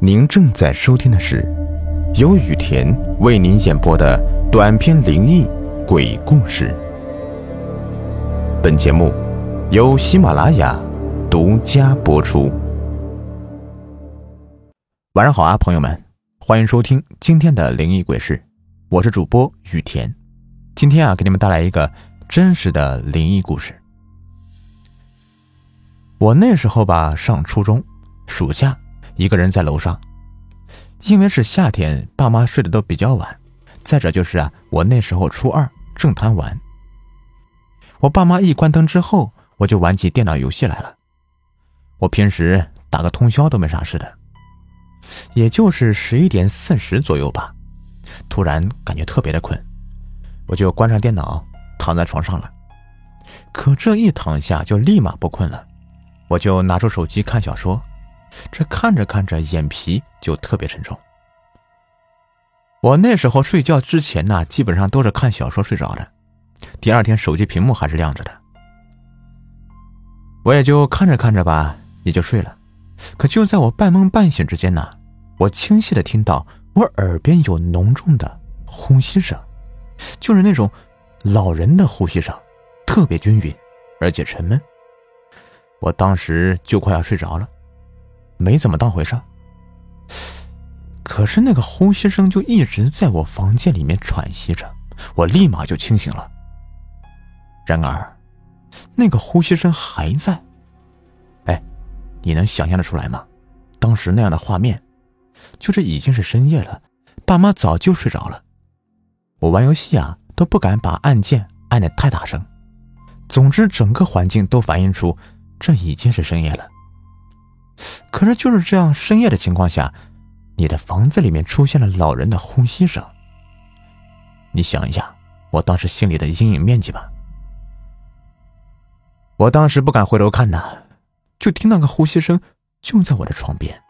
您正在收听的是由雨田为您演播的短篇灵异鬼故事。本节目由喜马拉雅独家播出。晚上好啊，朋友们，欢迎收听今天的灵异鬼事，我是主播雨田。今天啊，给你们带来一个真实的灵异故事。我那时候吧，上初中，暑假，一个人在楼上。因为是夏天，爸妈睡得都比较晚。再者就是啊，我那时候初二，正贪玩。我爸妈一关灯之后，我就玩起电脑游戏来了。我平时打个通宵都没啥事的。也就是十一点四十左右吧，突然感觉特别的困，我就关上电脑，躺在床上了。可这一躺下就立马不困了。我就拿出手机看小说，这看着看着眼皮就特别沉重。我那时候睡觉之前呢，基本上都是看小说睡着的，第二天手机屏幕还是亮着的。我也就看着看着吧，也就睡了。可就在我半梦半醒之间呢，我清晰的听到我耳边有浓重的呼吸声，就是那种老人的呼吸声，特别均匀，而且沉闷。我当时就快要睡着了，没怎么当回事。可是那个呼吸声就一直在我房间里面喘息着，我立马就清醒了。然而，那个呼吸声还在。哎，你能想象得出来吗？当时那样的画面，就这已经是深夜了，爸妈早就睡着了。我玩游戏啊，都不敢把按键按得太大声。总之，整个环境都反映出。这已经是深夜了，可是就是这样深夜的情况下，你的房子里面出现了老人的呼吸声。你想一下，我当时心里的阴影面积吧。我当时不敢回头看呐，就听那个呼吸声就在我的床边，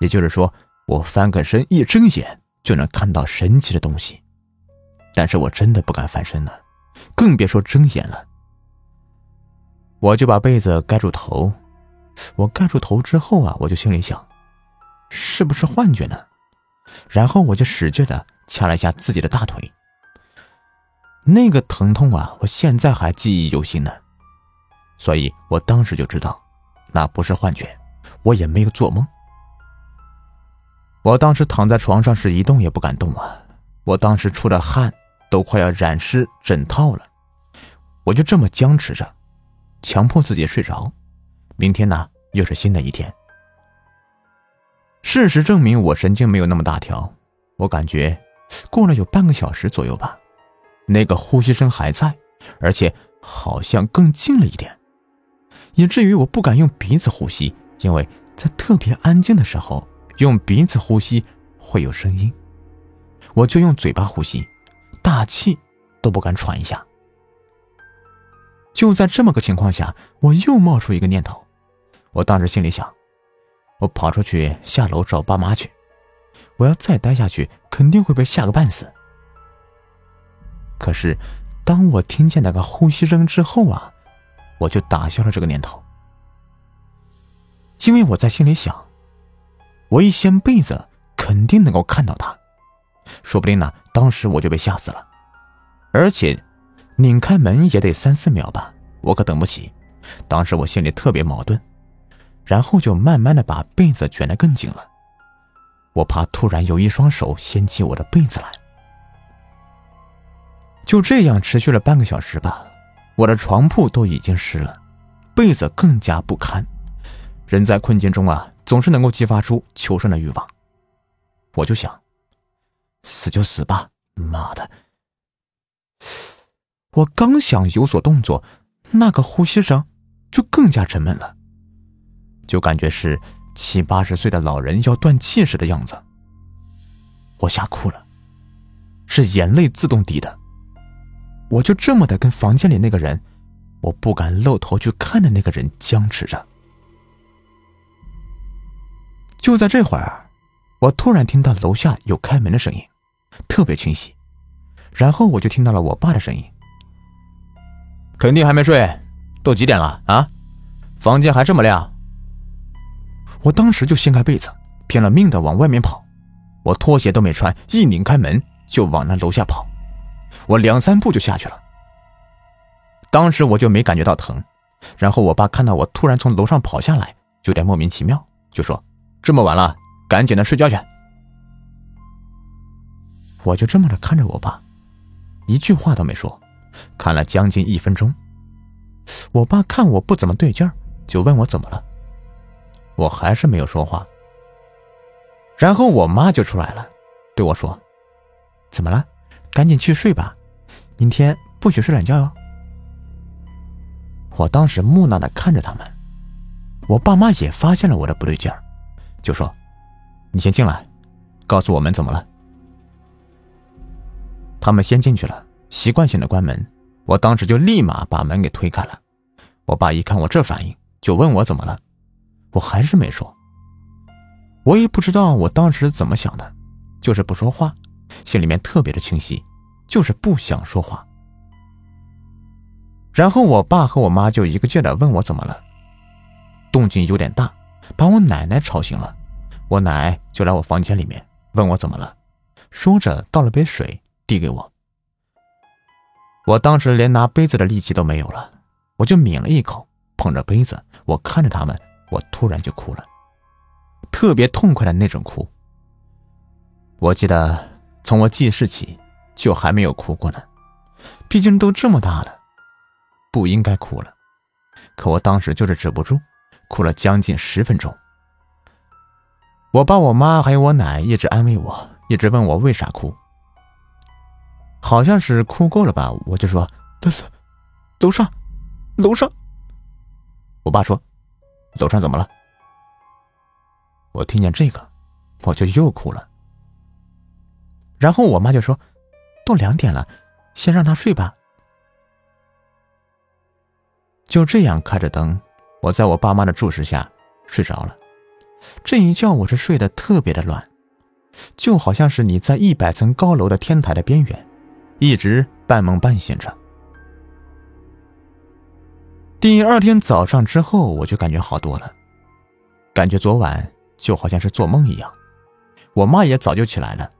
也就是说，我翻个身一睁眼就能看到神奇的东西，但是我真的不敢翻身了，更别说睁眼了。我就把被子盖住头，我盖住头之后啊，我就心里想，是不是幻觉呢？然后我就使劲的掐了一下自己的大腿，那个疼痛啊，我现在还记忆犹新呢。所以我当时就知道，那不是幻觉，我也没有做梦。我当时躺在床上是一动也不敢动啊，我当时出的汗都快要染湿枕套了，我就这么僵持着。强迫自己睡着，明天呢又是新的一天。事实证明我神经没有那么大条，我感觉过了有半个小时左右吧，那个呼吸声还在，而且好像更近了一点，以至于我不敢用鼻子呼吸，因为在特别安静的时候用鼻子呼吸会有声音，我就用嘴巴呼吸，大气都不敢喘一下。就在这么个情况下，我又冒出一个念头。我当时心里想，我跑出去下楼找爸妈去。我要再待下去，肯定会被吓个半死。可是，当我听见那个呼吸声之后啊，我就打消了这个念头。因为我在心里想，我一掀被子，肯定能够看到他，说不定呢，当时我就被吓死了，而且。拧开门也得三四秒吧，我可等不起。当时我心里特别矛盾，然后就慢慢的把被子卷得更紧了。我怕突然有一双手掀起我的被子来。就这样持续了半个小时吧，我的床铺都已经湿了，被子更加不堪。人在困境中啊，总是能够激发出求生的欲望。我就想，死就死吧，妈的！我刚想有所动作，那个呼吸声就更加沉闷了，就感觉是七八十岁的老人要断气时的样子。我吓哭了，是眼泪自动滴的。我就这么的跟房间里那个人，我不敢露头去看的那个人僵持着。就在这会儿，我突然听到楼下有开门的声音，特别清晰，然后我就听到了我爸的声音。肯定还没睡，都几点了啊？房间还这么亮。我当时就掀开被子，拼了命的往外面跑。我拖鞋都没穿，一拧开门就往那楼下跑。我两三步就下去了。当时我就没感觉到疼。然后我爸看到我突然从楼上跑下来，有点莫名其妙，就说：“这么晚了，赶紧的睡觉去。”我就这么的看着我爸，一句话都没说，看了将近一分钟。我爸看我不怎么对劲儿，就问我怎么了。我还是没有说话。然后我妈就出来了，对我说：“怎么了？赶紧去睡吧，明天不许睡懒觉哟。”我当时木讷的看着他们，我爸妈也发现了我的不对劲儿，就说：“你先进来，告诉我们怎么了。”他们先进去了，习惯性的关门。我当时就立马把门给推开了。我爸一看我这反应，就问我怎么了，我还是没说。我也不知道我当时怎么想的，就是不说话，心里面特别的清晰，就是不想说话。然后我爸和我妈就一个劲的问我怎么了，动静有点大，把我奶奶吵醒了。我奶就来我房间里面问我怎么了，说着倒了杯水递给我。我当时连拿杯子的力气都没有了，我就抿了一口，捧着杯子，我看着他们，我突然就哭了，特别痛快的那种哭。我记得从我记事起就还没有哭过呢，毕竟都这么大了。不应该哭了，可我当时就是止不住，哭了将近十分钟。我爸、我妈还有我奶一直安慰我，一直问我为啥哭。好像是哭够了吧，我就说：“ 楼楼上，楼上。”我爸说：“楼上怎么了？”我听见这个，我就又哭了。然后我妈就说：“都两点了，先让他睡吧。”就这样开着灯，我在我爸妈的注视下睡着了。这一觉我是睡得特别的乱，就好像是你在一百层高楼的天台的边缘，一直半梦半醒着。第二天早上之后，我就感觉好多了，感觉昨晚就好像是做梦一样。我妈也早就起来了，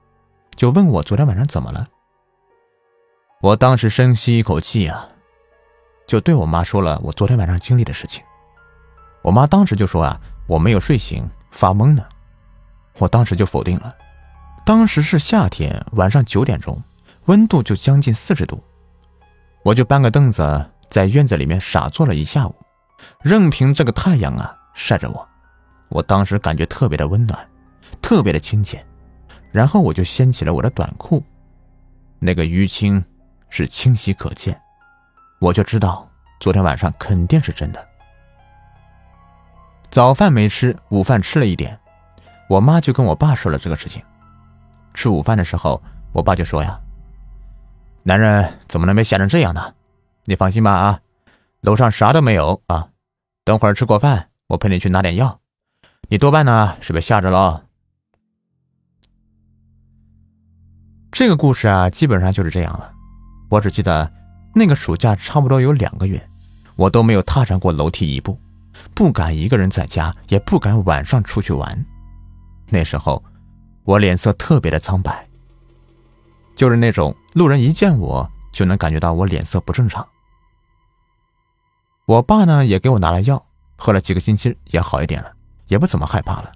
就问我昨天晚上怎么了。我当时深吸一口气啊。就对我妈说了我昨天晚上经历的事情，我妈当时就说啊我没有睡醒发懵呢，我当时就否定了。当时是夏天晚上九点钟，温度就将近四十度，我就搬个凳子在院子里面傻坐了一下午，任凭这个太阳啊晒着我，我当时感觉特别的温暖，特别的亲切，然后我就掀起了我的短裤，那个淤青是清晰可见。我就知道昨天晚上肯定是真的。早饭没吃，午饭吃了一点，我妈就跟我爸说了这个事情。吃午饭的时候，我爸就说呀：“男人怎么能被吓成这样呢？你放心吧啊，楼上啥都没有啊。等会儿吃过饭，我陪你去拿点药。你多半呢是被吓着了。”这个故事啊，基本上就是这样了。我只记得。那个暑假差不多有两个月，我都没有踏上过楼梯一步，不敢一个人在家，也不敢晚上出去玩。那时候，我脸色特别的苍白，就是那种路人一见我就能感觉到我脸色不正常。我爸呢也给我拿了药，喝了几个星期也好一点了，也不怎么害怕了。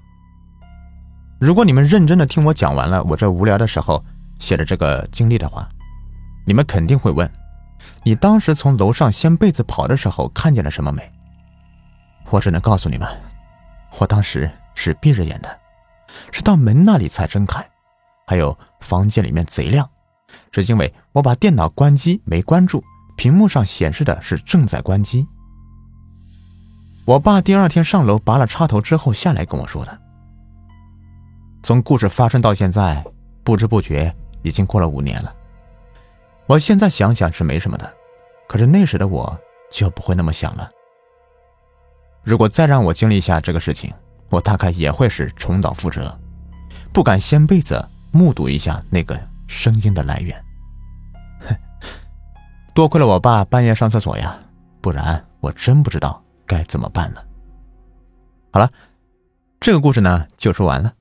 如果你们认真的听我讲完了我这无聊的时候写的这个经历的话，你们肯定会问。你当时从楼上掀被子跑的时候看见了什么没？我只能告诉你们，我当时是闭着眼的，是到门那里才睁开。还有房间里面贼亮，是因为我把电脑关机没关住，屏幕上显示的是正在关机。我爸第二天上楼拔了插头之后下来跟我说的。从故事发生到现在，不知不觉已经过了五年了。我现在想想是没什么的，可是那时的我就不会那么想了。如果再让我经历一下这个事情，我大概也会是重蹈覆辙，不敢掀被子目睹一下那个声音的来源。多亏了我爸半夜上厕所呀，不然我真不知道该怎么办了。好了，这个故事呢就说完了。